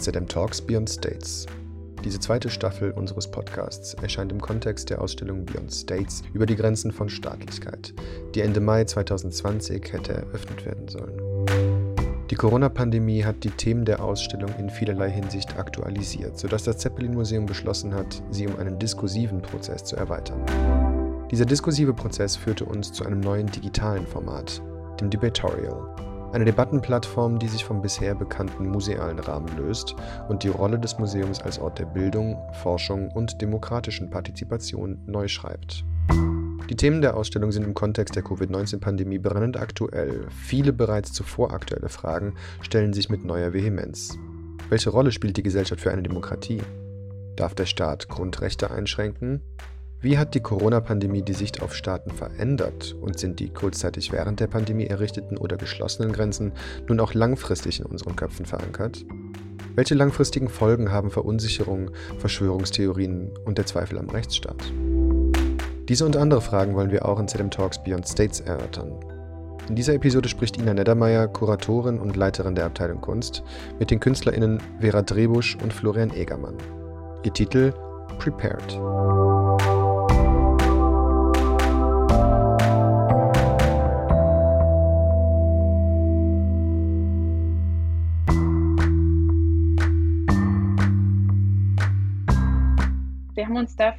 ZM Talks Beyond States. Diese zweite Staffel unseres Podcasts erscheint im Kontext der Ausstellung Beyond States über die Grenzen von Staatlichkeit, die Ende Mai 2020 hätte eröffnet werden sollen. Die Corona-Pandemie hat die Themen der Ausstellung in vielerlei Hinsicht aktualisiert, sodass das Zeppelin-Museum beschlossen hat, sie um einen diskursiven Prozess zu erweitern. Dieser diskursive Prozess führte uns zu einem neuen digitalen Format, dem Debatorial, eine Debattenplattform, die sich vom bisher bekannten musealen Rahmen löst und die Rolle des Museums als Ort der Bildung, Forschung und demokratischen Partizipation neu schreibt. Die Themen der Ausstellung sind im Kontext der Covid-19-Pandemie brennend aktuell. Viele bereits zuvor aktuelle Fragen stellen sich mit neuer Vehemenz. Welche Rolle spielt die Gesellschaft für eine Demokratie? Darf der Staat Grundrechte einschränken? Wie hat die Corona-Pandemie die Sicht auf Staaten verändert und sind die kurzzeitig während der Pandemie errichteten oder geschlossenen Grenzen nun auch langfristig in unseren Köpfen verankert? Welche langfristigen Folgen haben Verunsicherung, Verschwörungstheorien und der Zweifel am Rechtsstaat? Diese und andere Fragen wollen wir auch in ZM Talks Beyond States erörtern. In dieser Episode spricht Ina Neddermeier, Kuratorin und Leiterin der Abteilung Kunst, mit den KünstlerInnen Vera Drebusch und Florian Egermann. Ihr Titel Prepared.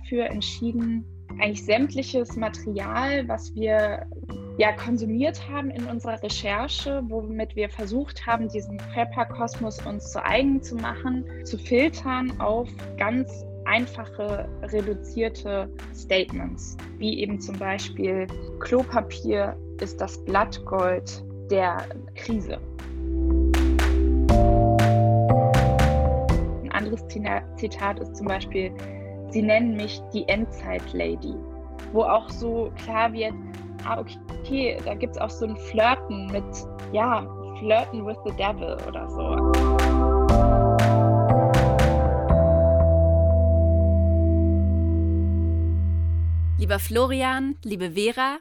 Dafür entschieden, eigentlich sämtliches Material, was wir ja konsumiert haben in unserer Recherche, womit wir versucht haben, diesen Prepper-Kosmos uns zu eigen zu machen, zu filtern auf ganz einfache, reduzierte Statements, wie eben zum Beispiel Klopapier ist das Blattgold der Krise. Ein anderes Zitat ist zum Beispiel, Sie nennen mich die Endzeit-Lady, wo auch so klar wird, ah, okay, da gibt es auch so ein Flirten mit, ja, Flirten with the Devil oder so. Lieber Florian, liebe Vera,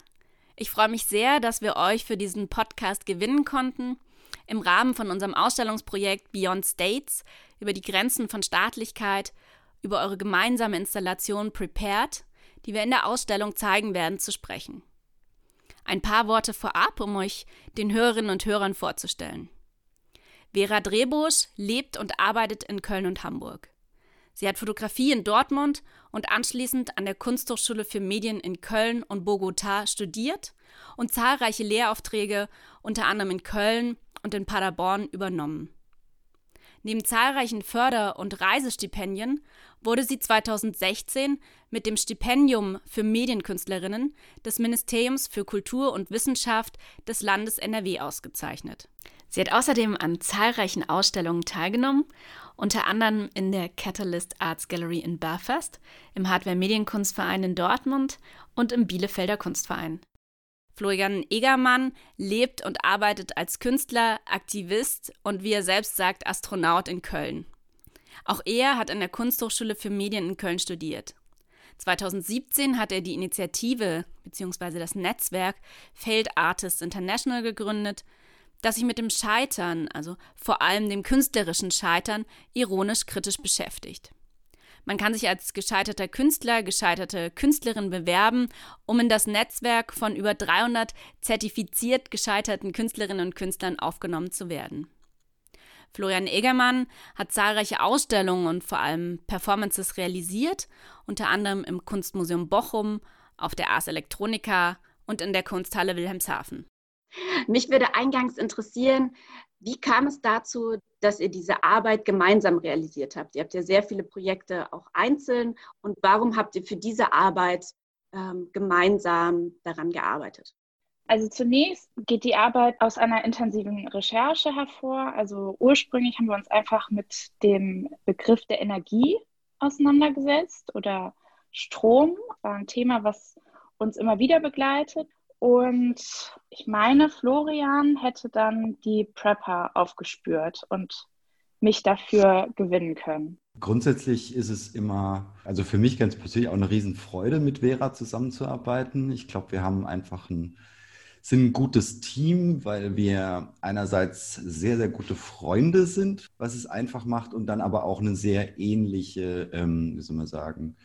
ich freue mich sehr, dass wir euch für diesen Podcast gewinnen konnten. Im Rahmen von unserem Ausstellungsprojekt Beyond States über die Grenzen von Staatlichkeit über eure gemeinsame Installation Prepared, die wir in der Ausstellung zeigen werden, zu sprechen. Ein paar Worte vorab, um euch den Hörerinnen und Hörern vorzustellen. Vera Drehbusch lebt und arbeitet in Köln und Hamburg. Sie hat Fotografie in Dortmund und anschließend an der Kunsthochschule für Medien in Köln und Bogotá studiert und zahlreiche Lehraufträge unter anderem in Köln und in Paderborn übernommen. Neben zahlreichen Förder- und Reisestipendien wurde sie 2016 mit dem Stipendium für Medienkünstlerinnen des Ministeriums für Kultur und Wissenschaft des Landes NRW ausgezeichnet. Sie hat außerdem an zahlreichen Ausstellungen teilgenommen, unter anderem in der Catalyst Arts Gallery in Belfast, im Hardware Medienkunstverein in Dortmund und im Bielefelder Kunstverein. Florian Egermann lebt und arbeitet als Künstler, Aktivist und wie er selbst sagt, Astronaut in Köln. Auch er hat an der Kunsthochschule für Medien in Köln studiert. 2017 hat er die Initiative bzw. das Netzwerk Failed Artists International gegründet, das sich mit dem Scheitern, also vor allem dem künstlerischen Scheitern, ironisch kritisch beschäftigt. Man kann sich als gescheiterter Künstler, gescheiterte Künstlerin bewerben, um in das Netzwerk von über 300 zertifiziert gescheiterten Künstlerinnen und Künstlern aufgenommen zu werden. Florian Egermann hat zahlreiche Ausstellungen und vor allem Performances realisiert, unter anderem im Kunstmuseum Bochum, auf der Ars Electronica und in der Kunsthalle Wilhelmshaven. Mich würde eingangs interessieren, wie kam es dazu, dass ihr diese Arbeit gemeinsam realisiert habt? Ihr habt ja sehr viele Projekte auch einzeln. Und warum habt ihr für diese Arbeit ähm, gemeinsam daran gearbeitet? Also zunächst geht die Arbeit aus einer intensiven Recherche hervor. Also ursprünglich haben wir uns einfach mit dem Begriff der Energie auseinandergesetzt oder Strom. War ein Thema, was uns immer wieder begleitet. Und ich meine, Florian hätte dann die Prepper aufgespürt und mich dafür gewinnen können. Grundsätzlich ist es immer, also für mich ganz persönlich auch eine Riesenfreude, mit Vera zusammenzuarbeiten. Ich glaube, wir haben einfach ein sind ein gutes Team, weil wir einerseits sehr, sehr gute Freunde sind, was es einfach macht, und dann aber auch eine sehr ähnliche, ähm, wie soll man sagen,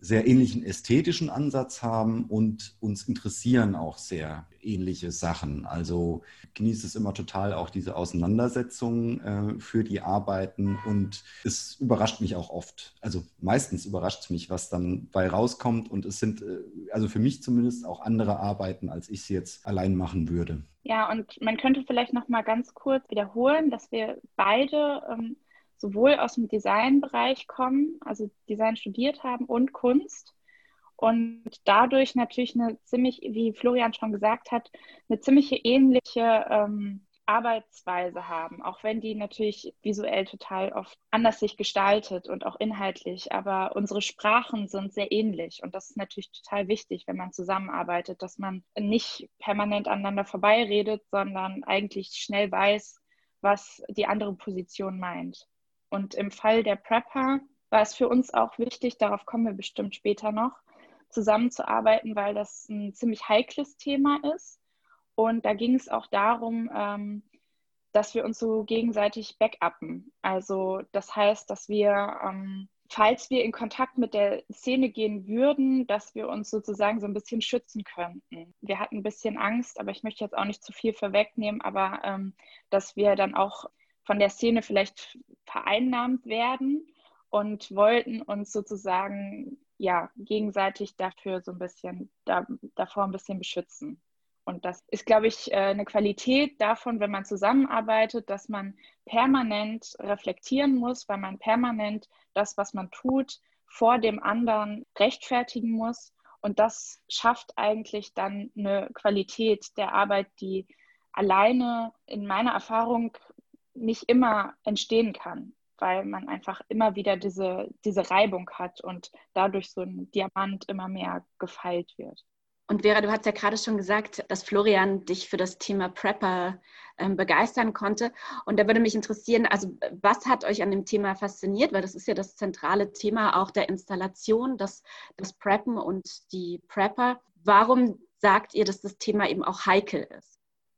sehr ähnlichen ästhetischen Ansatz haben und uns interessieren auch sehr ähnliche Sachen. Also genießt es immer total auch diese Auseinandersetzung äh, für die Arbeiten und es überrascht mich auch oft. Also meistens überrascht es mich, was dann bei rauskommt und es sind äh, also für mich zumindest auch andere Arbeiten, als ich sie jetzt allein machen würde. Ja, und man könnte vielleicht noch mal ganz kurz wiederholen, dass wir beide ähm, sowohl aus dem Designbereich kommen, also Design studiert haben und Kunst und dadurch natürlich eine ziemlich, wie Florian schon gesagt hat, eine ziemliche ähnliche ähm, Arbeitsweise haben, auch wenn die natürlich visuell total oft anders sich gestaltet und auch inhaltlich. Aber unsere Sprachen sind sehr ähnlich und das ist natürlich total wichtig, wenn man zusammenarbeitet, dass man nicht permanent aneinander vorbeiredet, sondern eigentlich schnell weiß, was die andere Position meint. Und im Fall der Prepper war es für uns auch wichtig, darauf kommen wir bestimmt später noch, zusammenzuarbeiten, weil das ein ziemlich heikles Thema ist. Und da ging es auch darum, ähm, dass wir uns so gegenseitig backuppen. Also das heißt, dass wir, ähm, falls wir in Kontakt mit der Szene gehen würden, dass wir uns sozusagen so ein bisschen schützen könnten. Wir hatten ein bisschen Angst, aber ich möchte jetzt auch nicht zu viel vorwegnehmen, aber ähm, dass wir dann auch von der Szene vielleicht vereinnahmt werden und wollten uns sozusagen ja gegenseitig dafür so ein bisschen da, davor ein bisschen beschützen. Und das ist, glaube ich, äh, eine Qualität davon, wenn man zusammenarbeitet, dass man permanent reflektieren muss, weil man permanent das, was man tut, vor dem anderen rechtfertigen muss. Und das schafft eigentlich dann eine Qualität der Arbeit, die alleine in meiner Erfahrung nicht immer entstehen kann, weil man einfach immer wieder diese, diese Reibung hat und dadurch so ein Diamant immer mehr gefeilt wird. Und Vera, du hast ja gerade schon gesagt, dass Florian dich für das Thema Prepper ähm, begeistern konnte. Und da würde mich interessieren, also was hat euch an dem Thema fasziniert? Weil das ist ja das zentrale Thema auch der Installation, das, das Preppen und die Prepper. Warum sagt ihr, dass das Thema eben auch heikel ist?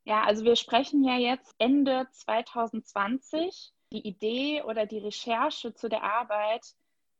Ja, also wir sprechen ja jetzt Ende 2020. Die Idee oder die Recherche zu der Arbeit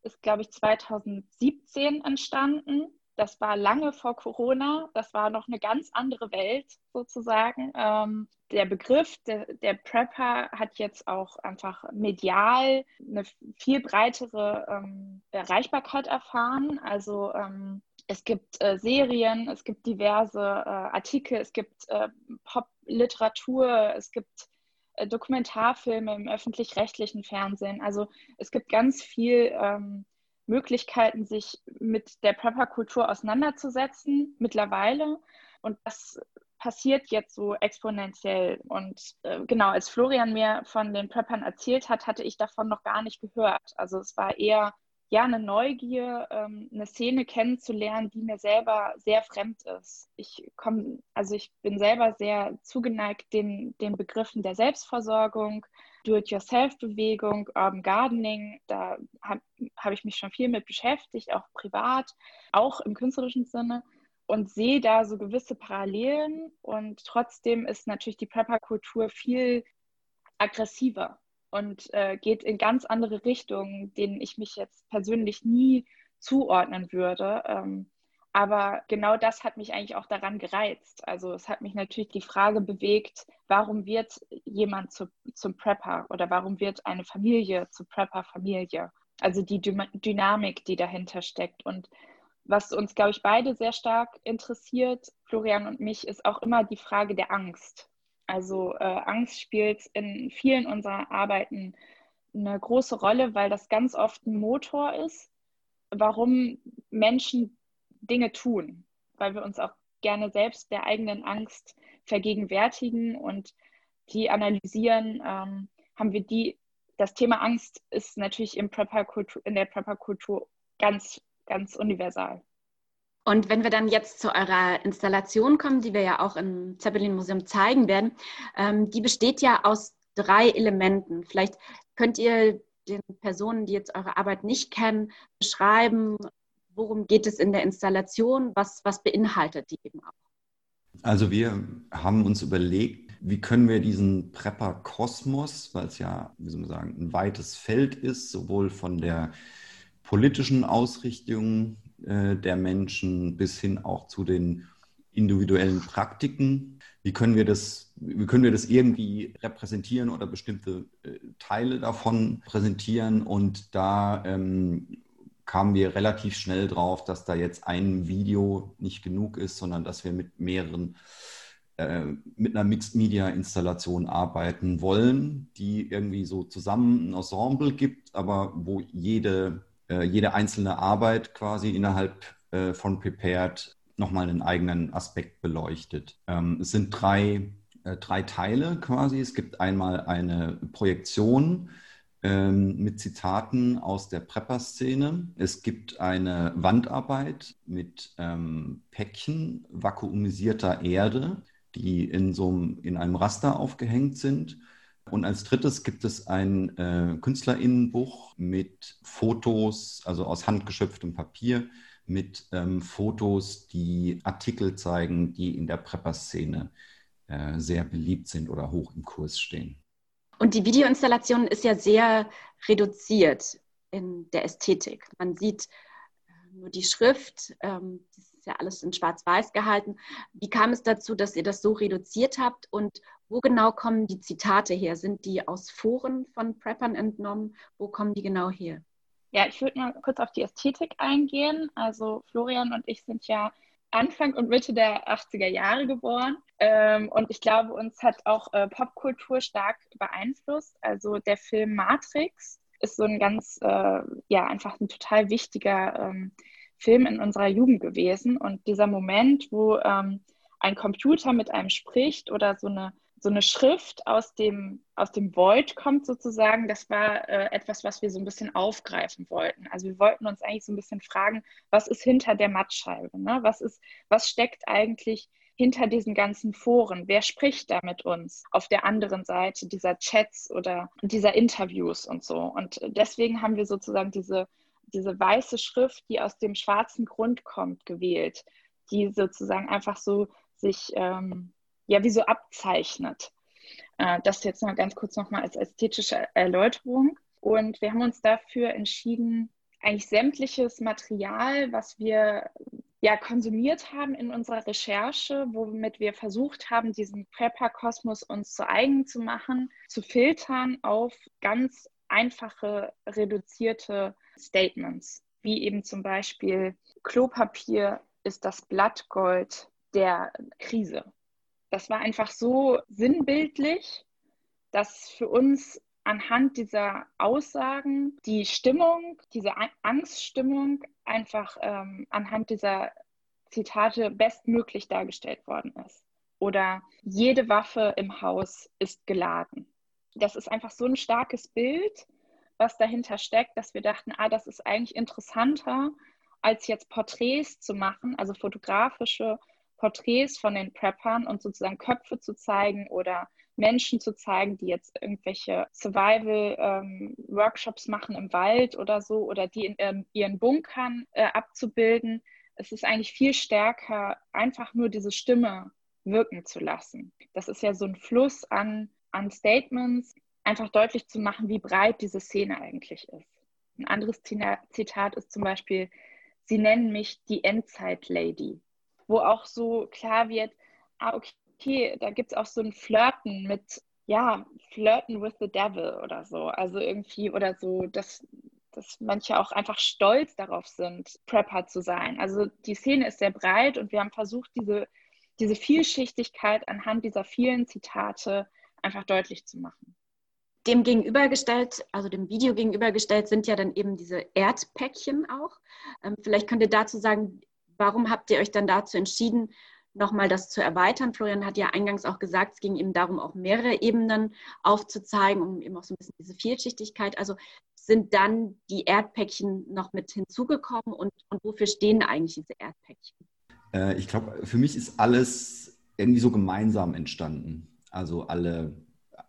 ist, glaube ich, 2017 entstanden. Das war lange vor Corona. Das war noch eine ganz andere Welt sozusagen. Ähm, der Begriff der, der, Prepper hat jetzt auch einfach medial eine viel breitere ähm, Erreichbarkeit erfahren. Also ähm, es gibt äh, Serien, es gibt diverse äh, Artikel, es gibt äh, Pop-Literatur, es gibt äh, Dokumentarfilme im öffentlich-rechtlichen Fernsehen. Also es gibt ganz viel ähm, Möglichkeiten, sich mit der Prepper-Kultur auseinanderzusetzen mittlerweile. Und das passiert jetzt so exponentiell. Und äh, genau, als Florian mir von den Preppern erzählt hat, hatte ich davon noch gar nicht gehört. Also es war eher ja, eine Neugier, ähm, eine Szene kennenzulernen, die mir selber sehr fremd ist. Ich komme, also ich bin selber sehr zugeneigt den, den Begriffen der Selbstversorgung, Do-it-yourself-Bewegung, Urban Gardening. Da habe hab ich mich schon viel mit beschäftigt, auch privat, auch im künstlerischen Sinne und sehe da so gewisse Parallelen. Und trotzdem ist natürlich die Prepper-Kultur viel aggressiver und äh, geht in ganz andere Richtungen, denen ich mich jetzt persönlich nie zuordnen würde. Ähm, aber genau das hat mich eigentlich auch daran gereizt. Also es hat mich natürlich die Frage bewegt, warum wird jemand zu, zum Prepper oder warum wird eine Familie zu Prepper-Familie? Also die Dü Dynamik, die dahinter steckt. Und was uns, glaube ich, beide sehr stark interessiert, Florian und mich, ist auch immer die Frage der Angst. Also äh, Angst spielt in vielen unserer Arbeiten eine große Rolle, weil das ganz oft ein Motor ist, warum Menschen Dinge tun, weil wir uns auch gerne selbst der eigenen Angst vergegenwärtigen und die analysieren, ähm, haben wir die, das Thema Angst ist natürlich im Prepper in der Prepper-Kultur ganz, ganz universal. Und wenn wir dann jetzt zu eurer Installation kommen, die wir ja auch im Zeppelin-Museum zeigen werden, ähm, die besteht ja aus drei Elementen. Vielleicht könnt ihr den Personen, die jetzt eure Arbeit nicht kennen, beschreiben, worum geht es in der Installation, was, was beinhaltet die eben auch? Also wir haben uns überlegt, wie können wir diesen Prepper-Kosmos, weil es ja, wie soll man sagen, ein weites Feld ist, sowohl von der politischen Ausrichtung äh, der Menschen bis hin auch zu den individuellen Praktiken. Wie können wir das, wie können wir das irgendwie repräsentieren oder bestimmte äh, Teile davon präsentieren? Und da ähm, kamen wir relativ schnell drauf, dass da jetzt ein Video nicht genug ist, sondern dass wir mit mehreren äh, mit einer Mixed Media Installation arbeiten wollen, die irgendwie so zusammen ein Ensemble gibt, aber wo jede, äh, jede einzelne Arbeit quasi innerhalb äh, von Prepared nochmal einen eigenen Aspekt beleuchtet. Ähm, es sind drei, äh, drei Teile quasi. Es gibt einmal eine Projektion, ähm, mit Zitaten aus der Prepper-Szene. Es gibt eine Wandarbeit mit ähm, Päckchen vakuumisierter Erde die in so einem, in einem Raster aufgehängt sind. Und als drittes gibt es ein äh, Künstlerinnenbuch mit Fotos, also aus handgeschöpftem Papier, mit ähm, Fotos, die Artikel zeigen, die in der Prepper-Szene äh, sehr beliebt sind oder hoch im Kurs stehen. Und die Videoinstallation ist ja sehr reduziert in der Ästhetik. Man sieht äh, nur die Schrift, ähm, ist ja alles in Schwarz-Weiß gehalten. Wie kam es dazu, dass ihr das so reduziert habt und wo genau kommen die Zitate her? Sind die aus Foren von Preppern entnommen? Wo kommen die genau her? Ja, ich würde mal kurz auf die Ästhetik eingehen. Also Florian und ich sind ja Anfang und Mitte der 80er Jahre geboren. Ähm, und ich glaube, uns hat auch äh, Popkultur stark beeinflusst. Also der Film Matrix ist so ein ganz, äh, ja, einfach ein total wichtiger ähm, Film in unserer Jugend gewesen. Und dieser Moment, wo ähm, ein Computer mit einem spricht oder so eine, so eine Schrift aus dem, aus dem Void kommt sozusagen, das war äh, etwas, was wir so ein bisschen aufgreifen wollten. Also wir wollten uns eigentlich so ein bisschen fragen, was ist hinter der Mattscheibe? Ne? Was, ist, was steckt eigentlich hinter diesen ganzen Foren? Wer spricht da mit uns auf der anderen Seite dieser Chats oder dieser Interviews und so? Und deswegen haben wir sozusagen diese diese weiße Schrift, die aus dem schwarzen Grund kommt, gewählt, die sozusagen einfach so sich ähm, ja wie so abzeichnet. Äh, das jetzt noch ganz kurz nochmal als ästhetische Erläuterung. Und wir haben uns dafür entschieden, eigentlich sämtliches Material, was wir ja konsumiert haben in unserer Recherche, womit wir versucht haben, diesen Prepper-Kosmos uns zu eigen zu machen, zu filtern auf ganz einfache, reduzierte Statements, wie eben zum Beispiel Klopapier ist das Blattgold der Krise. Das war einfach so sinnbildlich, dass für uns anhand dieser Aussagen die Stimmung, diese Angststimmung einfach ähm, anhand dieser Zitate bestmöglich dargestellt worden ist. Oder jede Waffe im Haus ist geladen. Das ist einfach so ein starkes Bild, was dahinter steckt, dass wir dachten, ah, das ist eigentlich interessanter, als jetzt Porträts zu machen, also fotografische Porträts von den Preppern und sozusagen Köpfe zu zeigen oder Menschen zu zeigen, die jetzt irgendwelche Survival-Workshops ähm, machen im Wald oder so oder die in ihren, ihren Bunkern äh, abzubilden. Es ist eigentlich viel stärker, einfach nur diese Stimme wirken zu lassen. Das ist ja so ein Fluss an, an Statements, einfach deutlich zu machen, wie breit diese Szene eigentlich ist. Ein anderes Zitat ist zum Beispiel, Sie nennen mich die Endzeit-Lady, wo auch so klar wird, ah, okay, da gibt es auch so ein Flirten mit, ja, Flirten with the Devil oder so. Also irgendwie, oder so, dass, dass manche auch einfach stolz darauf sind, Prepper zu sein. Also die Szene ist sehr breit und wir haben versucht, diese, diese Vielschichtigkeit anhand dieser vielen Zitate einfach deutlich zu machen. Dem gegenübergestellt, also dem Video gegenübergestellt, sind ja dann eben diese Erdpäckchen auch. Ähm, vielleicht könnt ihr dazu sagen, warum habt ihr euch dann dazu entschieden, nochmal das zu erweitern? Florian hat ja eingangs auch gesagt, es ging eben darum, auch mehrere Ebenen aufzuzeigen, um eben auch so ein bisschen diese Vielschichtigkeit. Also sind dann die Erdpäckchen noch mit hinzugekommen und, und wofür stehen eigentlich diese Erdpäckchen? Äh, ich glaube, für mich ist alles irgendwie so gemeinsam entstanden. Also alle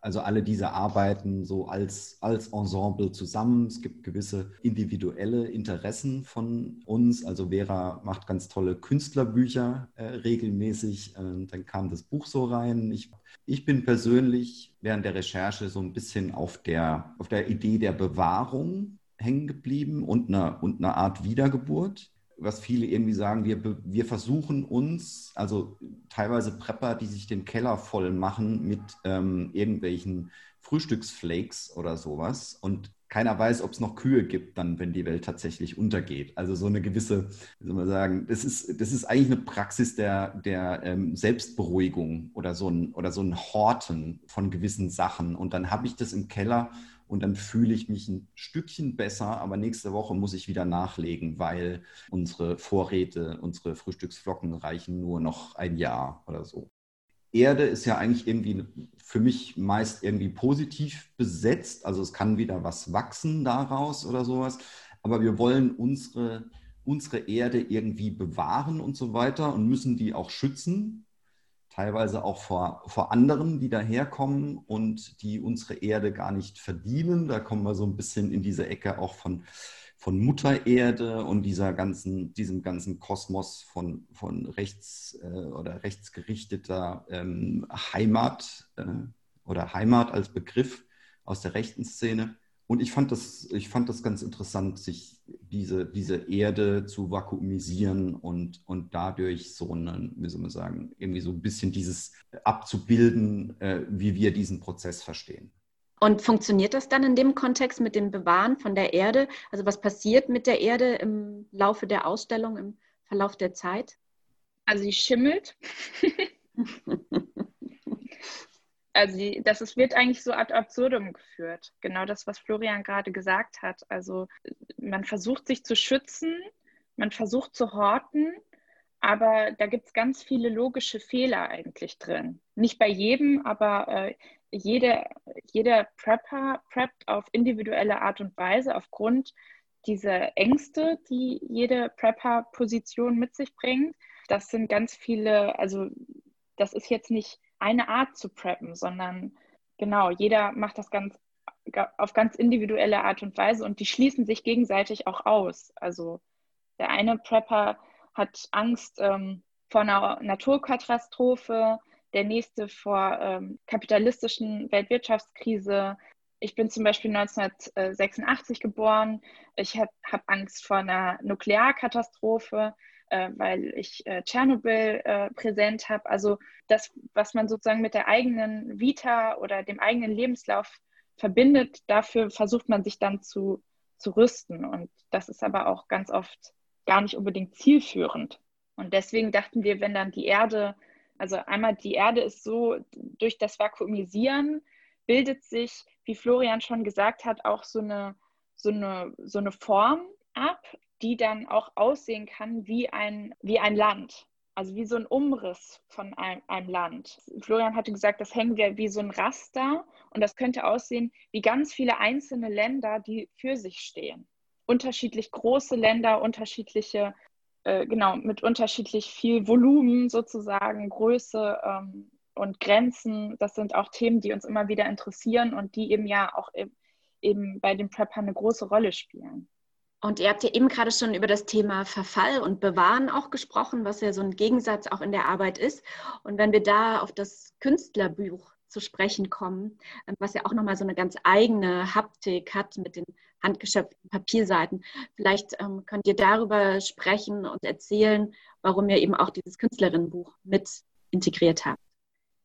also alle diese arbeiten so als, als Ensemble zusammen. Es gibt gewisse individuelle Interessen von uns. Also Vera macht ganz tolle Künstlerbücher äh, regelmäßig. Äh, dann kam das Buch so rein. Ich, ich bin persönlich während der Recherche so ein bisschen auf der, auf der Idee der Bewahrung hängen geblieben und einer, und einer Art Wiedergeburt was viele irgendwie sagen, wir, wir versuchen uns, also teilweise Prepper, die sich den Keller voll machen mit ähm, irgendwelchen Frühstücksflakes oder sowas und keiner weiß, ob es noch Kühe gibt, dann, wenn die Welt tatsächlich untergeht. Also so eine gewisse, wie soll man sagen, das ist, das ist eigentlich eine Praxis der, der ähm, Selbstberuhigung oder so, ein, oder so ein Horten von gewissen Sachen. Und dann habe ich das im Keller und dann fühle ich mich ein Stückchen besser, aber nächste Woche muss ich wieder nachlegen, weil unsere Vorräte, unsere Frühstücksflocken reichen nur noch ein Jahr oder so. Erde ist ja eigentlich irgendwie für mich meist irgendwie positiv besetzt, also es kann wieder was wachsen daraus oder sowas, aber wir wollen unsere, unsere Erde irgendwie bewahren und so weiter und müssen die auch schützen teilweise auch vor, vor anderen, die daherkommen und die unsere Erde gar nicht verdienen. Da kommen wir so ein bisschen in diese Ecke auch von, von Mutter Erde und dieser ganzen, diesem ganzen Kosmos von, von rechts äh, oder rechtsgerichteter ähm, Heimat äh, oder Heimat als Begriff aus der rechten Szene. Und ich fand das, ich fand das ganz interessant, sich diese, diese Erde zu vakuumisieren und, und dadurch so einen, wie soll man sagen, irgendwie so ein bisschen dieses abzubilden, äh, wie wir diesen Prozess verstehen. Und funktioniert das dann in dem Kontext mit dem Bewahren von der Erde? Also was passiert mit der Erde im Laufe der Ausstellung, im Verlauf der Zeit? Also sie schimmelt. also die, das ist, wird eigentlich so ad absurdum geführt. Genau das, was Florian gerade gesagt hat. Also man versucht sich zu schützen, man versucht zu horten, aber da gibt es ganz viele logische Fehler eigentlich drin. Nicht bei jedem, aber äh, jede, jeder Prepper preppt auf individuelle Art und Weise aufgrund dieser Ängste, die jede Prepper-Position mit sich bringt. Das sind ganz viele, also das ist jetzt nicht eine Art zu preppen, sondern genau, jeder macht das ganz auf ganz individuelle Art und Weise und die schließen sich gegenseitig auch aus. Also der eine Prepper hat Angst ähm, vor einer Naturkatastrophe, der nächste vor ähm, kapitalistischen Weltwirtschaftskrise. Ich bin zum Beispiel 1986 geboren. Ich habe hab Angst vor einer Nuklearkatastrophe äh, weil ich äh, Tschernobyl äh, präsent habe. Also das, was man sozusagen mit der eigenen Vita oder dem eigenen Lebenslauf verbindet, dafür versucht man sich dann zu, zu rüsten. Und das ist aber auch ganz oft gar nicht unbedingt zielführend. Und deswegen dachten wir, wenn dann die Erde, also einmal die Erde ist so, durch das Vakuumisieren bildet sich, wie Florian schon gesagt hat, auch so eine, so eine, so eine Form ab, die dann auch aussehen kann wie ein, wie ein Land. Also wie so ein Umriss von einem, einem, Land. Florian hatte gesagt, das hängen wir wie so ein Raster und das könnte aussehen wie ganz viele einzelne Länder, die für sich stehen. Unterschiedlich große Länder, unterschiedliche, äh, genau, mit unterschiedlich viel Volumen sozusagen, Größe ähm, und Grenzen. Das sind auch Themen, die uns immer wieder interessieren und die eben ja auch eben bei den Preppern eine große Rolle spielen. Und ihr habt ja eben gerade schon über das Thema Verfall und Bewahren auch gesprochen, was ja so ein Gegensatz auch in der Arbeit ist. Und wenn wir da auf das Künstlerbuch zu sprechen kommen, ähm, was ja auch nochmal so eine ganz eigene Haptik hat mit den handgeschöpften Papierseiten. Vielleicht ähm, könnt ihr darüber sprechen und erzählen, warum ihr eben auch dieses Künstlerinnenbuch mit integriert habt.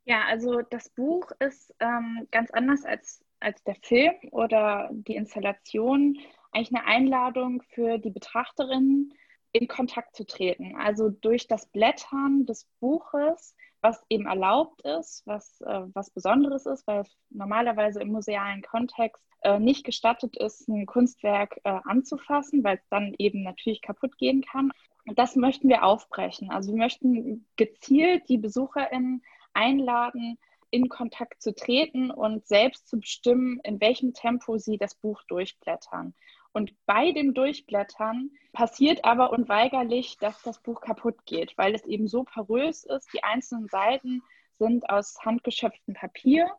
Ja, also das Buch ist ähm, ganz anders als, als der Film oder die Installation eigentlich eine Einladung für die Betrachterinnen, in Kontakt zu treten. Also durch das Blättern des Buches, was eben erlaubt ist, was äh, was Besonderes ist, weil es normalerweise im musealen Kontext äh, nicht gestattet ist, ein Kunstwerk äh, anzufassen, weil es dann eben natürlich kaputt gehen kann. Und das möchten wir aufbrechen. Also wir möchten gezielt die BesucherInnen einladen, in Kontakt zu treten und selbst zu bestimmen, in welchem Tempo sie das Buch durchblättern. Und bei dem Durchblättern passiert aber unweigerlich, dass das Buch kaputt geht, weil es eben so porös ist. Die einzelnen Seiten sind aus handgeschöpftem Papier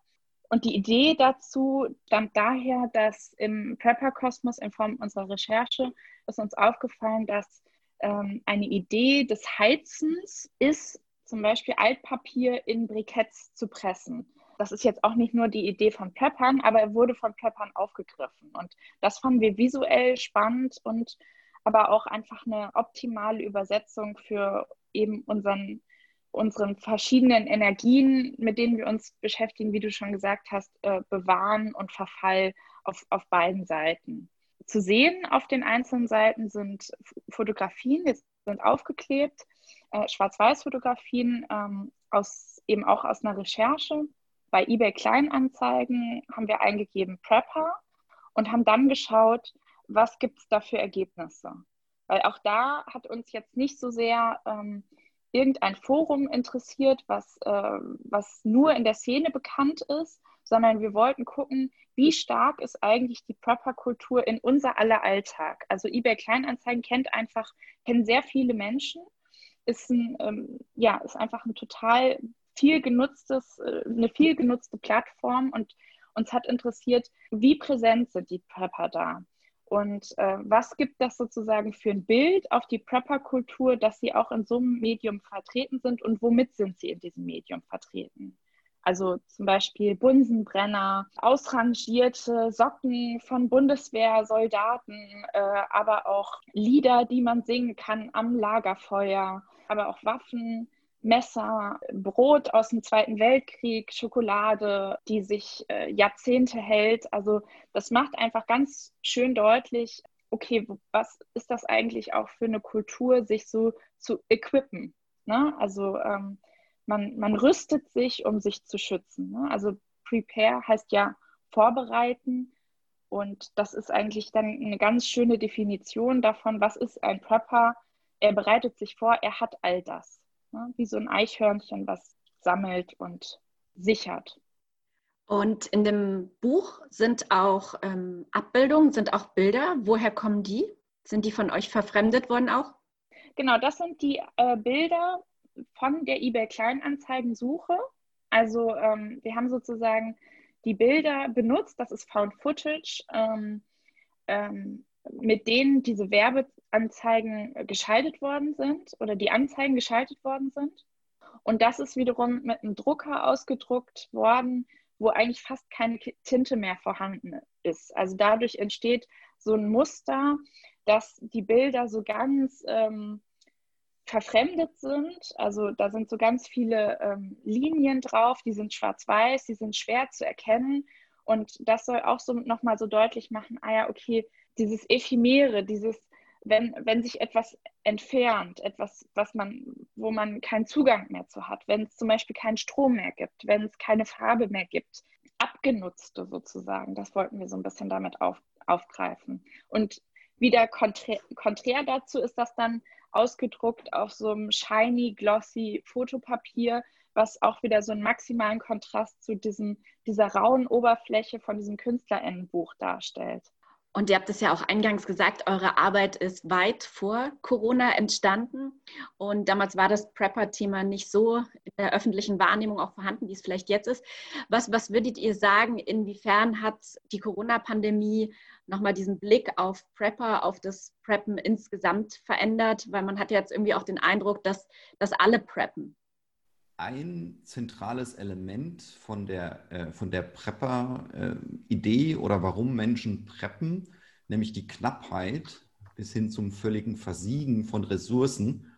Und die Idee dazu stammt daher, dass im Prepper-Kosmos in Form unserer Recherche ist uns aufgefallen, dass ähm, eine Idee des Heizens ist, zum Beispiel Altpapier in Briketts zu pressen. Das ist jetzt auch nicht nur die Idee von Preppern, aber er wurde von Preppern aufgegriffen. Und das fanden wir visuell spannend und aber auch einfach eine optimale Übersetzung für eben unseren unseren verschiedenen Energien, mit denen wir uns beschäftigen, wie du schon gesagt hast, äh, bewahren und Verfall auf, auf beiden Seiten. Zu sehen auf den einzelnen Seiten sind Fotografien, die sind aufgeklebt, äh, Schwarz-Weiß-Fotografien, ähm, aus, eben auch aus einer Recherche. Bei eBay Kleinanzeigen haben wir eingegeben Prepper und haben dann geschaut, was gibt es da für Ergebnisse. Weil auch da hat uns jetzt nicht so sehr ähm, irgendein Forum interessiert, was, äh, was nur in der Szene bekannt ist, sondern wir wollten gucken, wie stark ist eigentlich die Prepper-Kultur in unser aller Alltag. Also eBay Kleinanzeigen kennt einfach, kennen sehr viele Menschen, ist, ein, ähm, ja, ist einfach ein total viel genutztes, äh, eine viel genutzte Plattform und uns hat interessiert, wie präsent sind die Prepper da. Und äh, was gibt das sozusagen für ein Bild auf die Prepper-Kultur, dass sie auch in so einem Medium vertreten sind und womit sind sie in diesem Medium vertreten? Also zum Beispiel Bunsenbrenner, ausrangierte Socken von Bundeswehrsoldaten, äh, aber auch Lieder, die man singen kann am Lagerfeuer, aber auch Waffen, Messer, Brot aus dem Zweiten Weltkrieg, Schokolade, die sich äh, Jahrzehnte hält. Also das macht einfach ganz schön deutlich, okay, was ist das eigentlich auch für eine Kultur, sich so zu equippen? Ne? Also ähm, man, man rüstet sich, um sich zu schützen. Ne? Also prepare heißt ja vorbereiten. Und das ist eigentlich dann eine ganz schöne Definition davon, was ist ein Prepper. Er bereitet sich vor, er hat all das ne? wie so ein Eichhörnchen, was sammelt und sichert. Und in dem Buch sind auch ähm, Abbildungen, sind auch Bilder. Woher kommen die? Sind die von euch verfremdet worden auch? Genau, das sind die äh, Bilder von der eBay Kleinanzeigen-Suche. Also ähm, wir haben sozusagen die Bilder benutzt, das ist Found Footage, ähm, ähm mit denen diese Werbeanzeigen geschaltet worden sind oder die Anzeigen geschaltet worden sind. Und das ist wiederum mit einem Drucker ausgedruckt worden, wo eigentlich fast keine Tinte mehr vorhanden ist. Also dadurch entsteht so ein Muster, dass die Bilder so ganz ähm, verfremdet sind. Also da sind so ganz viele ähm, Linien drauf, die sind schwarz-weiß, die sind schwer zu erkennen. Und das soll auch so nochmal so deutlich machen, ah ja, okay, dieses Ephemere, dieses, wenn, wenn sich etwas entfernt, etwas, was man, wo man keinen Zugang mehr zu hat, wenn es zum Beispiel keinen Strom mehr gibt, wenn es keine Farbe mehr gibt, abgenutzte sozusagen, das wollten wir so ein bisschen damit auf, aufgreifen. Und wieder konträr, konträr dazu ist das dann ausgedruckt auf so einem shiny, glossy Fotopapier, was auch wieder so einen maximalen Kontrast zu diesem, dieser rauen Oberfläche von diesem KünstlerInnenbuch darstellt. Und ihr habt es ja auch eingangs gesagt, eure Arbeit ist weit vor Corona entstanden. Und damals war das Prepper-Thema nicht so in der öffentlichen Wahrnehmung auch vorhanden, wie es vielleicht jetzt ist. Was, was würdet ihr sagen, inwiefern hat die Corona-Pandemie nochmal diesen Blick auf Prepper, auf das Preppen insgesamt verändert? Weil man hat jetzt irgendwie auch den Eindruck, dass, dass alle preppen ein zentrales Element von der, äh, von der Prepper-Idee äh, oder warum Menschen preppen, nämlich die Knappheit bis hin zum völligen Versiegen von Ressourcen,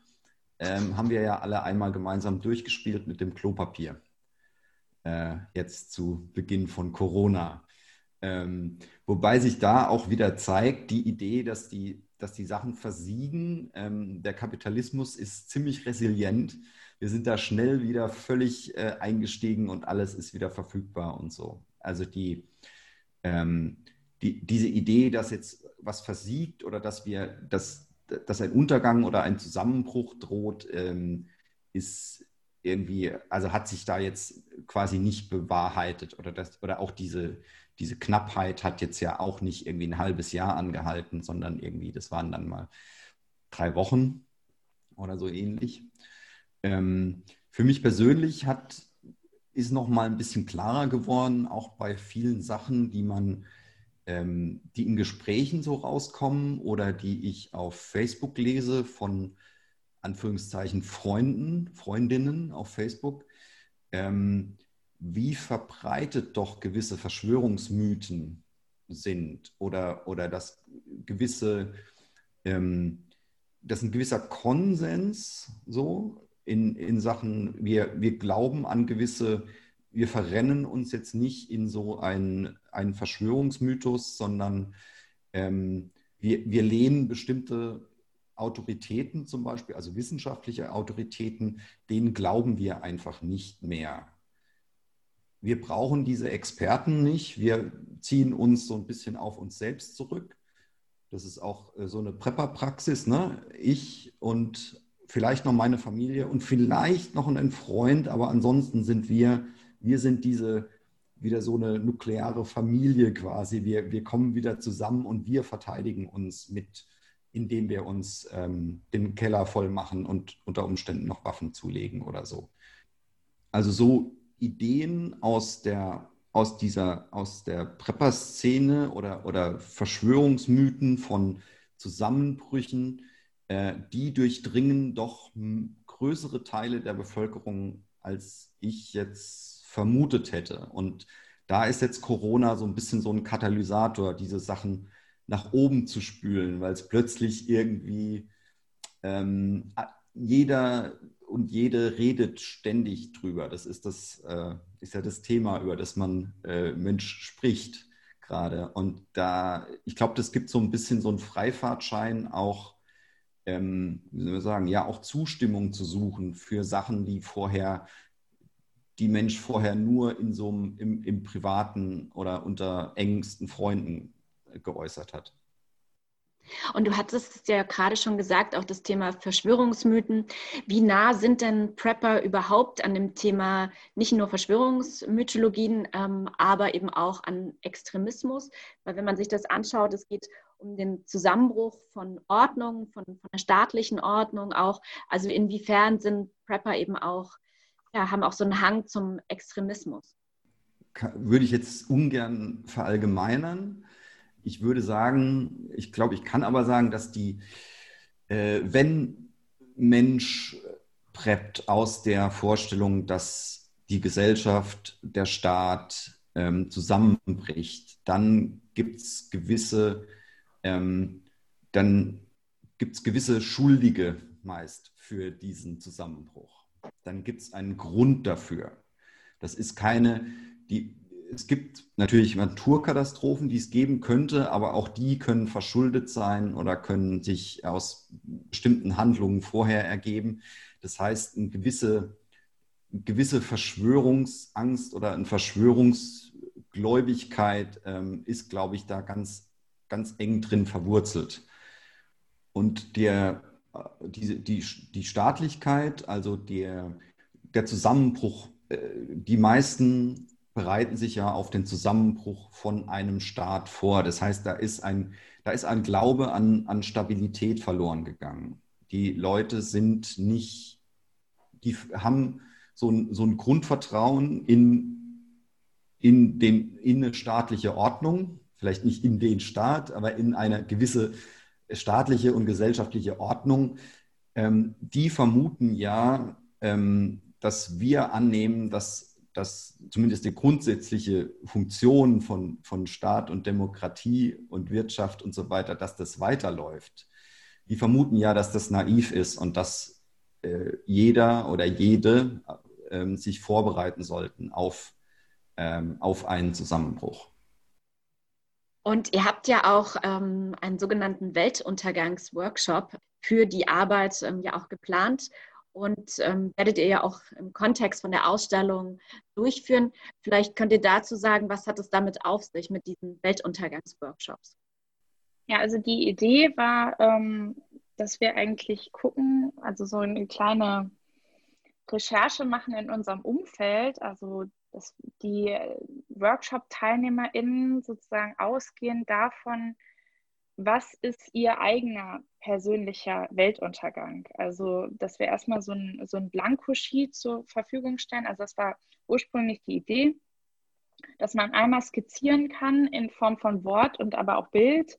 ähm, haben wir ja alle einmal gemeinsam durchgespielt mit dem Klopapier. Äh, jetzt zu Beginn von Corona. Ähm, wobei sich da auch wieder zeigt, die Idee, dass die, dass die Sachen versiegen. Ähm, der Kapitalismus ist ziemlich resilient wir sind da schnell wieder völlig äh, eingestiegen und alles ist wieder verfügbar und so. Also die, ähm, die, diese Idee, dass jetzt was versiegt oder dass wir, dass, dass ein Untergang oder ein Zusammenbruch droht, ähm, ist irgendwie, also hat sich da jetzt quasi nicht bewahrheitet oder das, oder auch diese, diese Knappheit hat jetzt ja auch nicht irgendwie ein halbes Jahr angehalten, sondern irgendwie, das waren dann mal drei Wochen oder so ähnlich. Ähm, für mich persönlich hat, ist noch mal ein bisschen klarer geworden, auch bei vielen Sachen, die man, ähm, die in Gesprächen so rauskommen oder die ich auf Facebook lese von Anführungszeichen Freunden, Freundinnen auf Facebook, ähm, wie verbreitet doch gewisse Verschwörungsmythen sind oder, oder dass gewisse, ähm, dass ein gewisser Konsens so in, in Sachen, wir, wir glauben an gewisse, wir verrennen uns jetzt nicht in so einen, einen Verschwörungsmythos, sondern ähm, wir, wir lehnen bestimmte Autoritäten zum Beispiel, also wissenschaftliche Autoritäten, denen glauben wir einfach nicht mehr. Wir brauchen diese Experten nicht. Wir ziehen uns so ein bisschen auf uns selbst zurück. Das ist auch äh, so eine Prepper-Praxis. Ne? Ich und vielleicht noch meine Familie und vielleicht noch ein Freund, aber ansonsten sind wir, wir sind diese wieder so eine nukleare Familie quasi. Wir, wir kommen wieder zusammen und wir verteidigen uns mit, indem wir uns ähm, den Keller voll machen und unter Umständen noch Waffen zulegen oder so. Also so Ideen aus der aus dieser aus der Prepper-Szene oder, oder Verschwörungsmythen von Zusammenbrüchen, die durchdringen doch größere Teile der Bevölkerung, als ich jetzt vermutet hätte. Und da ist jetzt Corona so ein bisschen so ein Katalysator, diese Sachen nach oben zu spülen, weil es plötzlich irgendwie ähm, jeder und jede redet ständig drüber. Das ist, das, äh, ist ja das Thema, über das man äh, Mensch spricht gerade. Und da, ich glaube, das gibt so ein bisschen so einen Freifahrtschein auch ähm, wie soll man sagen, ja auch Zustimmung zu suchen für Sachen, die vorher die Mensch vorher nur in so einem im, im privaten oder unter engsten Freunden geäußert hat. Und du hattest es ja gerade schon gesagt, auch das Thema Verschwörungsmythen. Wie nah sind denn Prepper überhaupt an dem Thema nicht nur Verschwörungsmythologien, ähm, aber eben auch an Extremismus? Weil wenn man sich das anschaut, es geht um den Zusammenbruch von Ordnung, von, von der staatlichen Ordnung auch. Also inwiefern sind Prepper eben auch, ja, haben auch so einen Hang zum Extremismus? Würde ich jetzt ungern verallgemeinern ich würde sagen, ich glaube, ich kann aber sagen, dass die, äh, wenn Mensch preppt aus der Vorstellung, dass die Gesellschaft, der Staat ähm, zusammenbricht, dann gibt es gewisse, ähm, dann gibt es gewisse Schuldige meist für diesen Zusammenbruch. Dann gibt es einen Grund dafür. Das ist keine, die, es gibt natürlich Naturkatastrophen, die es geben könnte, aber auch die können verschuldet sein oder können sich aus bestimmten Handlungen vorher ergeben. Das heißt, eine gewisse, gewisse Verschwörungsangst oder eine Verschwörungsgläubigkeit ähm, ist, glaube ich, da ganz, ganz eng drin verwurzelt. Und der, äh, die, die, die Staatlichkeit, also der, der Zusammenbruch, äh, die meisten bereiten sich ja auf den Zusammenbruch von einem Staat vor. Das heißt, da ist ein, da ist ein Glaube an, an Stabilität verloren gegangen. Die Leute sind nicht, die haben so ein, so ein Grundvertrauen in, in, den, in eine staatliche Ordnung, vielleicht nicht in den Staat, aber in eine gewisse staatliche und gesellschaftliche Ordnung. Ähm, die vermuten ja, ähm, dass wir annehmen, dass dass zumindest die grundsätzliche Funktion von, von Staat und Demokratie und Wirtschaft und so weiter, dass das weiterläuft. Die vermuten ja, dass das naiv ist und dass äh, jeder oder jede äh, sich vorbereiten sollten auf, ähm, auf einen Zusammenbruch. Und ihr habt ja auch ähm, einen sogenannten Weltuntergangsworkshop für die Arbeit ähm, ja auch geplant und ähm, werdet ihr ja auch im Kontext von der Ausstellung durchführen. Vielleicht könnt ihr dazu sagen, was hat es damit auf sich mit diesen Weltuntergangsworkshops? Ja, also die Idee war, ähm, dass wir eigentlich gucken, also so eine kleine Recherche machen in unserem Umfeld, also dass die Workshop-TeilnehmerInnen sozusagen ausgehend davon was ist Ihr eigener persönlicher Weltuntergang? Also, dass wir erstmal so ein, so ein Blankosheet zur Verfügung stellen. Also, das war ursprünglich die Idee, dass man einmal skizzieren kann in Form von Wort und aber auch Bild,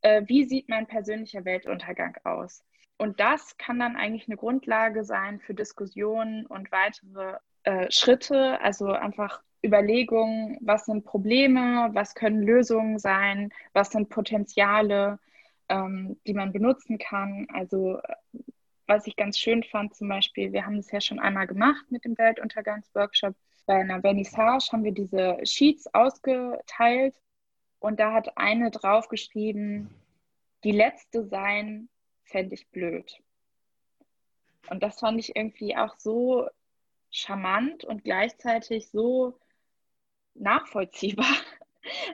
äh, wie sieht mein persönlicher Weltuntergang aus? Und das kann dann eigentlich eine Grundlage sein für Diskussionen und weitere äh, Schritte, also einfach Überlegungen, was sind Probleme, was können Lösungen sein, was sind Potenziale, ähm, die man benutzen kann. Also was ich ganz schön fand zum Beispiel, wir haben das ja schon einmal gemacht mit dem Weltuntergangsworkshop. Bei einer Vernissage haben wir diese Sheets ausgeteilt und da hat eine draufgeschrieben, die letzte sein, fände ich blöd. Und das fand ich irgendwie auch so charmant und gleichzeitig so nachvollziehbar.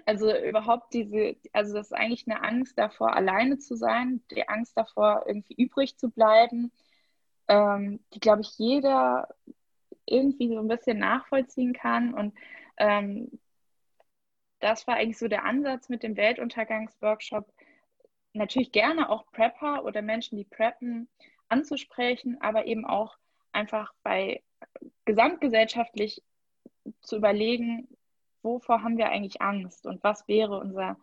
Also überhaupt diese, also das ist eigentlich eine Angst davor, alleine zu sein, die Angst davor, irgendwie übrig zu bleiben, ähm, die, glaube ich, jeder irgendwie so ein bisschen nachvollziehen kann. Und ähm, das war eigentlich so der Ansatz mit dem Weltuntergangsworkshop. Natürlich gerne auch Prepper oder Menschen, die preppen, anzusprechen, aber eben auch einfach bei gesamtgesellschaftlich zu überlegen, wovor haben wir eigentlich Angst und was wäre unser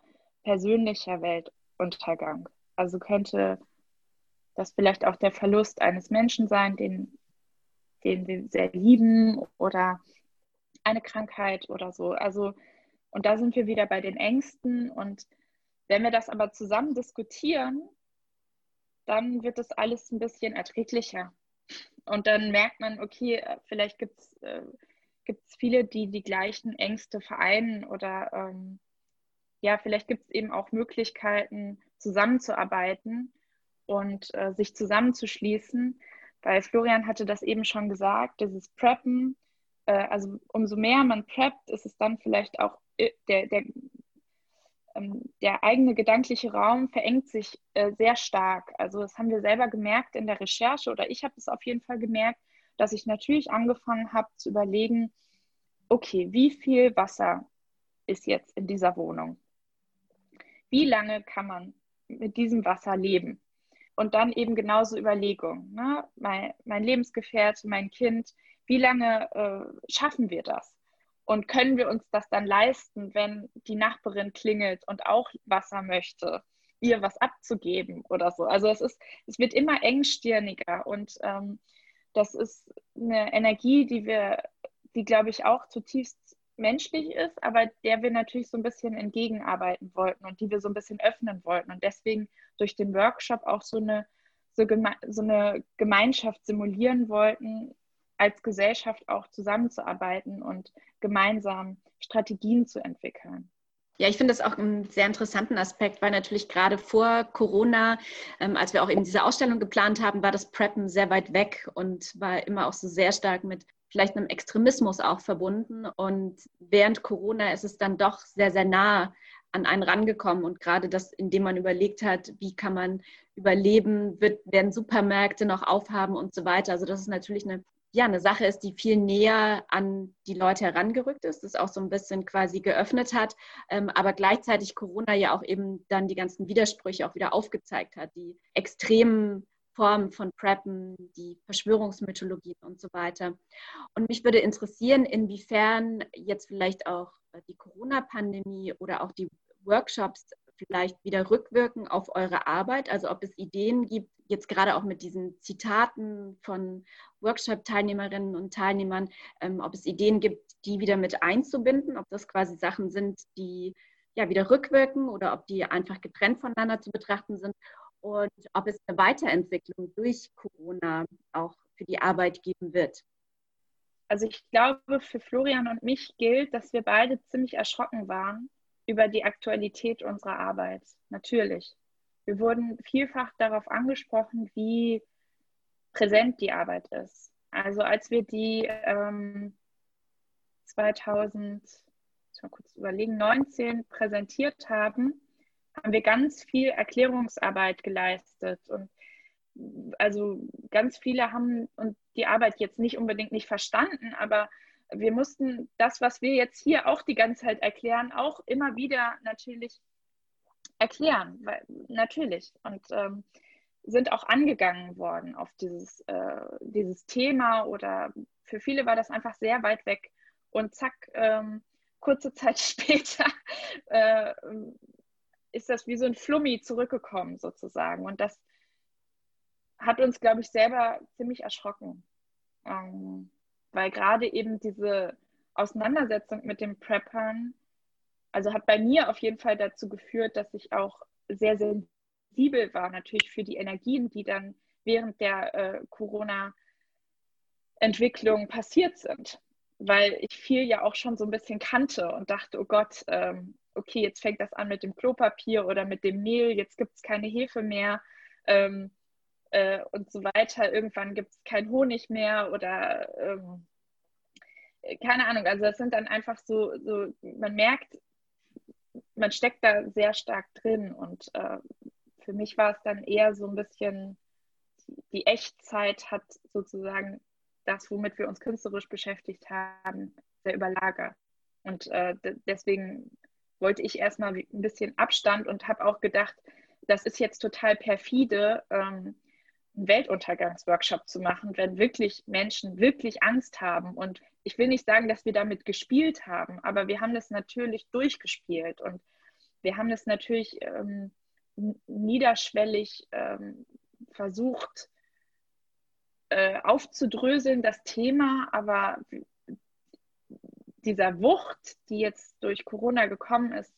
persönlicher Weltuntergang? Also könnte das vielleicht auch der Verlust eines Menschen sein, den, den wir sehr lieben oder eine Krankheit oder so. Also, und da sind wir wieder bei den Ängsten. Und wenn wir das aber zusammen diskutieren, dann wird das alles ein bisschen erträglicher. Und dann merkt man, okay, vielleicht gibt es äh, viele, die die gleichen Ängste vereinen oder ähm, ja, vielleicht gibt es eben auch Möglichkeiten, zusammenzuarbeiten und äh, sich zusammenzuschließen, weil Florian hatte das eben schon gesagt, dieses Preppen, äh, also umso mehr man preppt, ist es dann vielleicht auch äh, der, der, der eigene gedankliche Raum verengt sich äh, sehr stark. Also das haben wir selber gemerkt in der Recherche oder ich habe es auf jeden Fall gemerkt, dass ich natürlich angefangen habe zu überlegen, okay, wie viel Wasser ist jetzt in dieser Wohnung? Wie lange kann man mit diesem Wasser leben? Und dann eben genauso Überlegungen. Ne? Mein, mein Lebensgefährte, mein Kind, wie lange äh, schaffen wir das? Und können wir uns das dann leisten, wenn die Nachbarin klingelt und auch Wasser möchte, ihr was abzugeben oder so? Also es ist, es wird immer engstirniger und ähm, das ist eine Energie, die wir, die glaube ich auch zutiefst menschlich ist, aber der wir natürlich so ein bisschen entgegenarbeiten wollten und die wir so ein bisschen öffnen wollten und deswegen durch den Workshop auch so eine, so, geme so eine Gemeinschaft simulieren wollten, als Gesellschaft auch zusammenzuarbeiten und gemeinsam Strategien zu entwickeln. Ja, ich finde das auch einen sehr interessanten Aspekt, weil natürlich gerade vor Corona, ähm, als wir auch eben diese Ausstellung geplant haben, war das Preppen sehr weit weg und war immer auch so sehr stark mit vielleicht einem Extremismus auch verbunden. Und während Corona ist es dann doch sehr, sehr nah an einen rangekommen. Und gerade das, indem man überlegt hat, wie kann man überleben, wird, werden Supermärkte noch aufhaben und so weiter. Also das ist natürlich eine ja, eine Sache ist, die viel näher an die Leute herangerückt ist, das auch so ein bisschen quasi geöffnet hat, ähm, aber gleichzeitig Corona ja auch eben dann die ganzen Widersprüche auch wieder aufgezeigt hat, die extremen Formen von Preppen, die Verschwörungsmythologien und so weiter. Und mich würde interessieren, inwiefern jetzt vielleicht auch die Corona-Pandemie oder auch die Workshops vielleicht wieder rückwirken auf eure Arbeit? Also ob es Ideen gibt, jetzt gerade auch mit diesen Zitaten von Workshop-Teilnehmerinnen und Teilnehmern, ähm, ob es Ideen gibt, die wieder mit einzubinden, ob das quasi Sachen sind, die ja wieder rückwirken oder ob die einfach getrennt voneinander zu betrachten sind und ob es eine Weiterentwicklung durch Corona auch für die Arbeit geben wird. Also ich glaube, für Florian und mich gilt, dass wir beide ziemlich erschrocken waren, über die Aktualität unserer Arbeit. Natürlich. Wir wurden vielfach darauf angesprochen, wie präsent die Arbeit ist. Also als wir die ähm, 2000, ich mal kurz überlegen, 19 präsentiert haben, haben wir ganz viel Erklärungsarbeit geleistet und also ganz viele haben und die Arbeit jetzt nicht unbedingt nicht verstanden, aber wir mussten das, was wir jetzt hier auch die ganze Zeit erklären, auch immer wieder natürlich erklären, weil, natürlich. Und ähm, sind auch angegangen worden auf dieses, äh, dieses Thema oder für viele war das einfach sehr weit weg. Und zack, ähm, kurze Zeit später äh, ist das wie so ein Flummi zurückgekommen sozusagen. Und das hat uns, glaube ich, selber ziemlich erschrocken. Ähm, weil gerade eben diese Auseinandersetzung mit den Preppern, also hat bei mir auf jeden Fall dazu geführt, dass ich auch sehr sensibel war, natürlich für die Energien, die dann während der äh, Corona-Entwicklung passiert sind. Weil ich viel ja auch schon so ein bisschen kannte und dachte, oh Gott, ähm, okay, jetzt fängt das an mit dem Klopapier oder mit dem Mehl, jetzt gibt es keine Hefe mehr. Ähm, äh, und so weiter. Irgendwann gibt es keinen Honig mehr oder ähm, keine Ahnung. Also das sind dann einfach so, so, man merkt, man steckt da sehr stark drin und äh, für mich war es dann eher so ein bisschen, die Echtzeit hat sozusagen das, womit wir uns künstlerisch beschäftigt haben, sehr überlagert. Und äh, deswegen wollte ich erstmal ein bisschen Abstand und habe auch gedacht, das ist jetzt total perfide, ähm, einen Weltuntergangsworkshop zu machen, wenn wirklich Menschen wirklich Angst haben. Und ich will nicht sagen, dass wir damit gespielt haben, aber wir haben das natürlich durchgespielt und wir haben das natürlich ähm, niederschwellig ähm, versucht äh, aufzudröseln, das Thema, aber dieser Wucht, die jetzt durch Corona gekommen ist,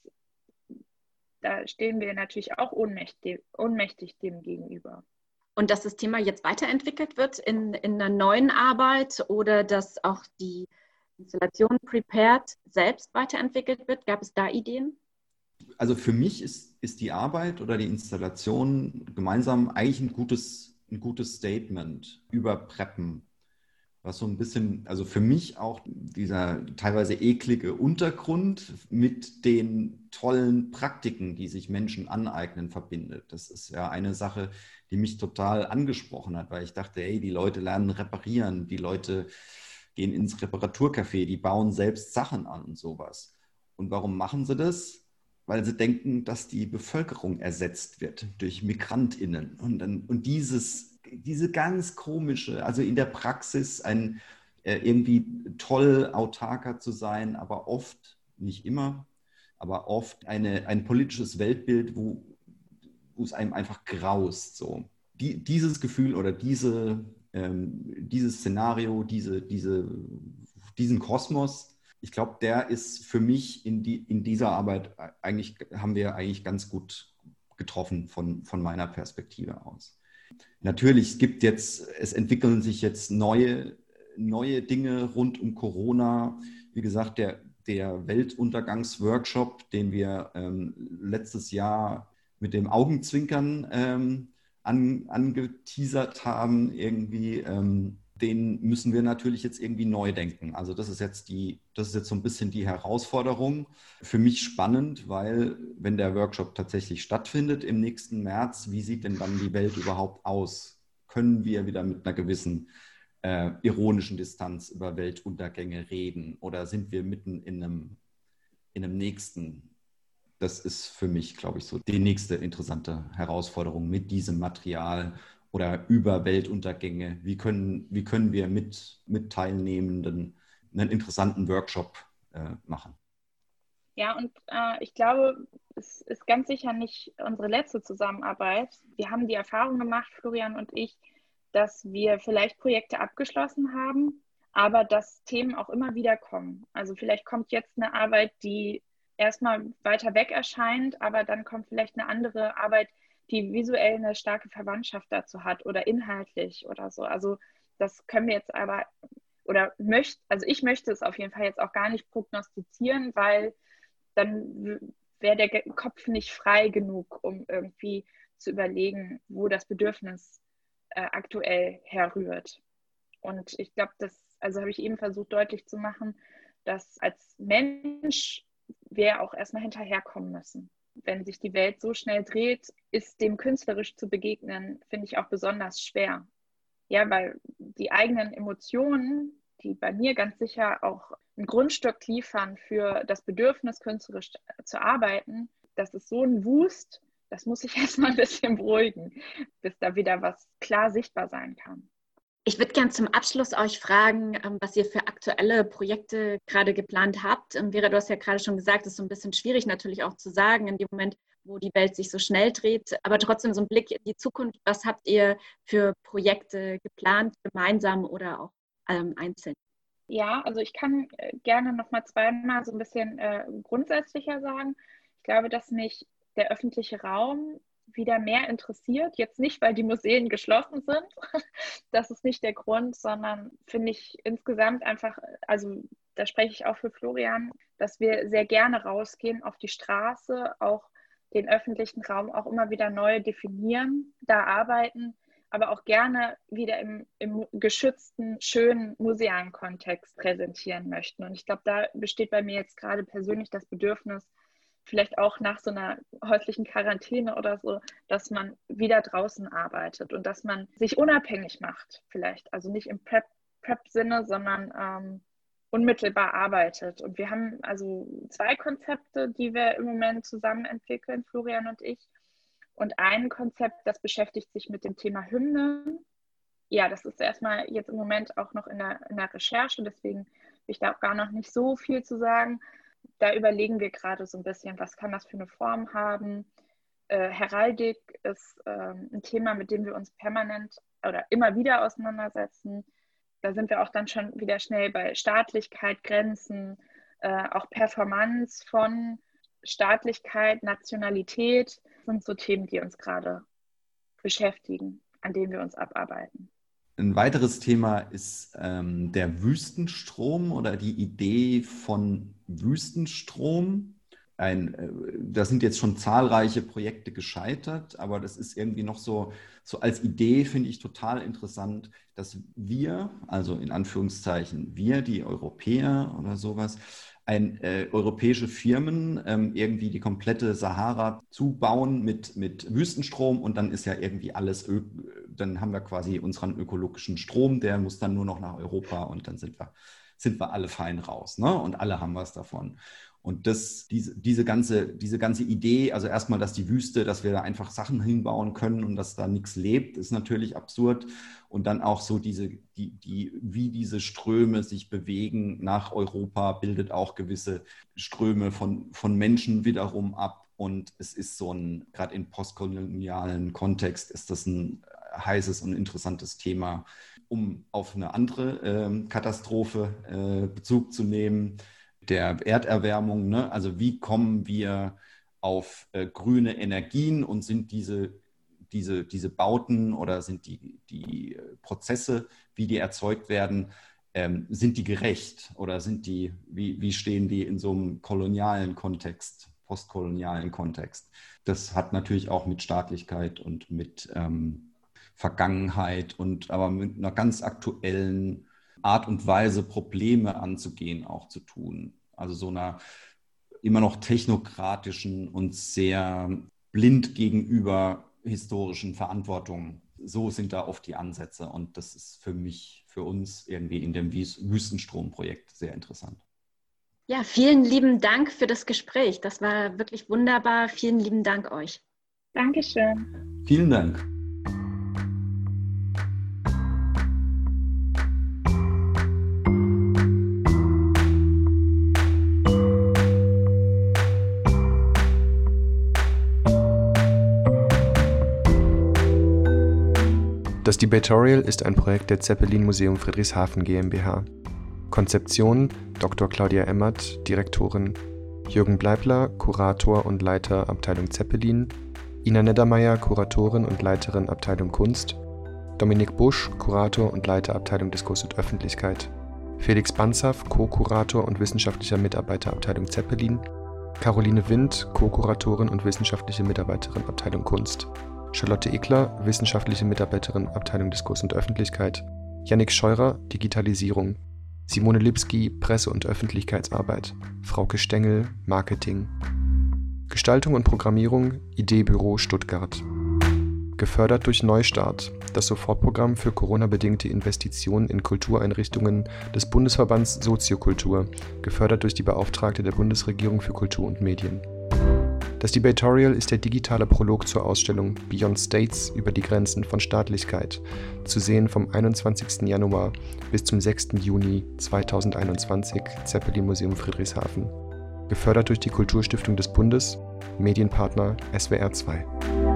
da stehen wir natürlich auch ohnmächtig, ohnmächtig dem gegenüber. Und dass das Thema jetzt weiterentwickelt wird in, in einer neuen Arbeit oder dass auch die Installation Prepared selbst weiterentwickelt wird? Gab es da Ideen? Also für mich ist, ist die Arbeit oder die Installation gemeinsam eigentlich ein gutes, ein gutes Statement über Preppen was so ein bisschen, also für mich auch dieser teilweise eklige Untergrund mit den tollen Praktiken, die sich Menschen aneignen, verbindet. Das ist ja eine Sache, die mich total angesprochen hat, weil ich dachte, hey, die Leute lernen reparieren, die Leute gehen ins Reparaturcafé, die bauen selbst Sachen an und sowas. Und warum machen sie das? Weil sie denken, dass die Bevölkerung ersetzt wird durch MigrantInnen. Und, dann, und dieses diese ganz komische, also in der Praxis ein äh, irgendwie toll autarker zu sein, aber oft, nicht immer, aber oft eine, ein politisches Weltbild, wo, wo es einem einfach graust. So. Die, dieses Gefühl oder diese, ähm, dieses Szenario, diese, diese, diesen Kosmos, ich glaube, der ist für mich in, die, in dieser Arbeit eigentlich, haben wir eigentlich ganz gut getroffen von, von meiner Perspektive aus. Natürlich, es gibt jetzt, es entwickeln sich jetzt neue, neue Dinge rund um Corona. Wie gesagt, der, der Weltuntergangsworkshop, den wir ähm, letztes Jahr mit dem Augenzwinkern ähm, an, angeteasert haben, irgendwie, ähm, den müssen wir natürlich jetzt irgendwie neu denken. Also das ist jetzt die, das ist jetzt so ein bisschen die Herausforderung. Für mich spannend, weil wenn der Workshop tatsächlich stattfindet im nächsten März, wie sieht denn dann die Welt überhaupt aus? Können wir wieder mit einer gewissen äh, ironischen Distanz über Weltuntergänge reden oder sind wir mitten in einem, in einem nächsten? Das ist für mich, glaube ich, so die nächste interessante Herausforderung mit diesem Material oder über Weltuntergänge? Wie können, wie können wir mit, mit Teilnehmenden einen interessanten Workshop äh, machen? Ja, und äh, ich glaube, es ist ganz sicher nicht unsere letzte Zusammenarbeit. Wir haben die Erfahrung gemacht, Florian und ich, dass wir vielleicht Projekte abgeschlossen haben, aber dass Themen auch immer wieder kommen. Also vielleicht kommt jetzt eine Arbeit, die erstmal weiter weg erscheint, aber dann kommt vielleicht eine andere Arbeit, die visuell eine starke Verwandtschaft dazu hat oder inhaltlich oder so. Also das können wir jetzt aber oder möchte, also ich möchte es auf jeden Fall jetzt auch gar nicht prognostizieren, weil dann wäre der Kopf nicht frei genug, um irgendwie zu überlegen, wo das Bedürfnis äh, aktuell herrührt. Und ich glaube, das, also habe ich eben versucht deutlich zu machen, dass als Mensch wir auch erstmal hinterherkommen müssen wenn sich die Welt so schnell dreht, ist dem künstlerisch zu begegnen, finde ich auch besonders schwer. Ja, weil die eigenen Emotionen, die bei mir ganz sicher auch ein Grundstück liefern für das Bedürfnis, künstlerisch zu arbeiten, das ist so ein Wust, das muss ich erstmal ein bisschen beruhigen, bis da wieder was klar sichtbar sein kann. Ich würde gerne zum Abschluss euch fragen, ähm, was ihr für aktuelle Projekte gerade geplant habt. Ähm, Vera, du hast ja gerade schon gesagt, es ist so ein bisschen schwierig natürlich auch zu sagen in dem Moment, wo die Welt sich so schnell dreht, aber trotzdem so ein Blick in die Zukunft. Was habt ihr für Projekte geplant, gemeinsam oder auch ähm, einzeln? Ja, also ich kann äh, gerne noch mal zweimal so ein bisschen äh, grundsätzlicher sagen. Ich glaube, dass mich der öffentliche Raum wieder mehr interessiert. Jetzt nicht, weil die Museen geschlossen sind. Das ist nicht der Grund, sondern finde ich insgesamt einfach, also da spreche ich auch für Florian, dass wir sehr gerne rausgehen auf die Straße, auch den öffentlichen Raum auch immer wieder neu definieren, da arbeiten, aber auch gerne wieder im, im geschützten, schönen musealen Kontext präsentieren möchten. Und ich glaube, da besteht bei mir jetzt gerade persönlich das Bedürfnis, vielleicht auch nach so einer häuslichen Quarantäne oder so, dass man wieder draußen arbeitet und dass man sich unabhängig macht, vielleicht. Also nicht im Prep-Sinne, sondern ähm, unmittelbar arbeitet. Und wir haben also zwei Konzepte, die wir im Moment zusammen entwickeln, Florian und ich. Und ein Konzept, das beschäftigt sich mit dem Thema Hymnen. Ja, das ist erstmal jetzt im Moment auch noch in der, in der Recherche, deswegen will ich da auch gar noch nicht so viel zu sagen da überlegen wir gerade so ein bisschen, was kann das für eine Form haben. Äh, Heraldik ist ähm, ein Thema, mit dem wir uns permanent oder immer wieder auseinandersetzen. Da sind wir auch dann schon wieder schnell bei Staatlichkeit, Grenzen, äh, auch Performance von Staatlichkeit, Nationalität sind so Themen, die uns gerade beschäftigen, an denen wir uns abarbeiten. Ein weiteres Thema ist ähm, der Wüstenstrom oder die Idee von Wüstenstrom. Ein, äh, da sind jetzt schon zahlreiche Projekte gescheitert, aber das ist irgendwie noch so, so als Idee finde ich total interessant, dass wir, also in Anführungszeichen wir, die Europäer oder sowas, ein, äh, europäische Firmen ähm, irgendwie die komplette Sahara zubauen mit, mit Wüstenstrom und dann ist ja irgendwie alles, Ö dann haben wir quasi unseren ökologischen Strom, der muss dann nur noch nach Europa und dann sind wir, sind wir alle fein raus ne? und alle haben was davon. Und das, diese, diese, ganze, diese ganze Idee, also erstmal, dass die Wüste, dass wir da einfach Sachen hinbauen können und dass da nichts lebt, ist natürlich absurd. Und dann auch so diese, die, die, wie diese Ströme sich bewegen nach Europa, bildet auch gewisse Ströme von, von Menschen wiederum ab. Und es ist so ein, gerade im postkolonialen Kontext ist das ein heißes und interessantes Thema, um auf eine andere äh, Katastrophe äh, Bezug zu nehmen der Erderwärmung. Ne? Also wie kommen wir auf äh, grüne Energien und sind diese, diese, diese Bauten oder sind die, die äh, Prozesse, wie die erzeugt werden, ähm, sind die gerecht oder sind die, wie, wie stehen die in so einem kolonialen Kontext, postkolonialen Kontext? Das hat natürlich auch mit Staatlichkeit und mit ähm, Vergangenheit und aber mit einer ganz aktuellen Art und Weise, Probleme anzugehen, auch zu tun. Also so einer immer noch technokratischen und sehr blind gegenüber historischen Verantwortung. So sind da oft die Ansätze und das ist für mich, für uns irgendwie in dem Wüstenstrom-Projekt sehr interessant. Ja, vielen lieben Dank für das Gespräch. Das war wirklich wunderbar. Vielen lieben Dank euch. Dankeschön. Vielen Dank. Das Debatorial ist ein Projekt der Zeppelin Museum Friedrichshafen GmbH. Konzeption Dr. Claudia Emmert, Direktorin, Jürgen Bleibler, Kurator und Leiter Abteilung Zeppelin, Ina Neddermeier, Kuratorin und Leiterin Abteilung Kunst, Dominik Busch, Kurator und Leiter Abteilung Diskurs und Öffentlichkeit, Felix Banzaf, Co-Kurator und wissenschaftlicher Mitarbeiter Abteilung Zeppelin, Caroline Wind, Co-Kuratorin und wissenschaftliche Mitarbeiterin Abteilung Kunst. Charlotte Ekler, wissenschaftliche Mitarbeiterin Abteilung Diskurs und Öffentlichkeit, Yannick Scheurer, Digitalisierung, Simone Lipski, Presse- und Öffentlichkeitsarbeit, Frauke Stengel, Marketing, Gestaltung und Programmierung, Ideebüro Stuttgart. Gefördert durch Neustart, das Sofortprogramm für Corona-bedingte Investitionen in Kultureinrichtungen des Bundesverbands Soziokultur, gefördert durch die Beauftragte der Bundesregierung für Kultur und Medien. Das Debatorial ist der digitale Prolog zur Ausstellung Beyond States über die Grenzen von Staatlichkeit, zu sehen vom 21. Januar bis zum 6. Juni 2021, Zeppelin Museum Friedrichshafen. Gefördert durch die Kulturstiftung des Bundes, Medienpartner SWR 2.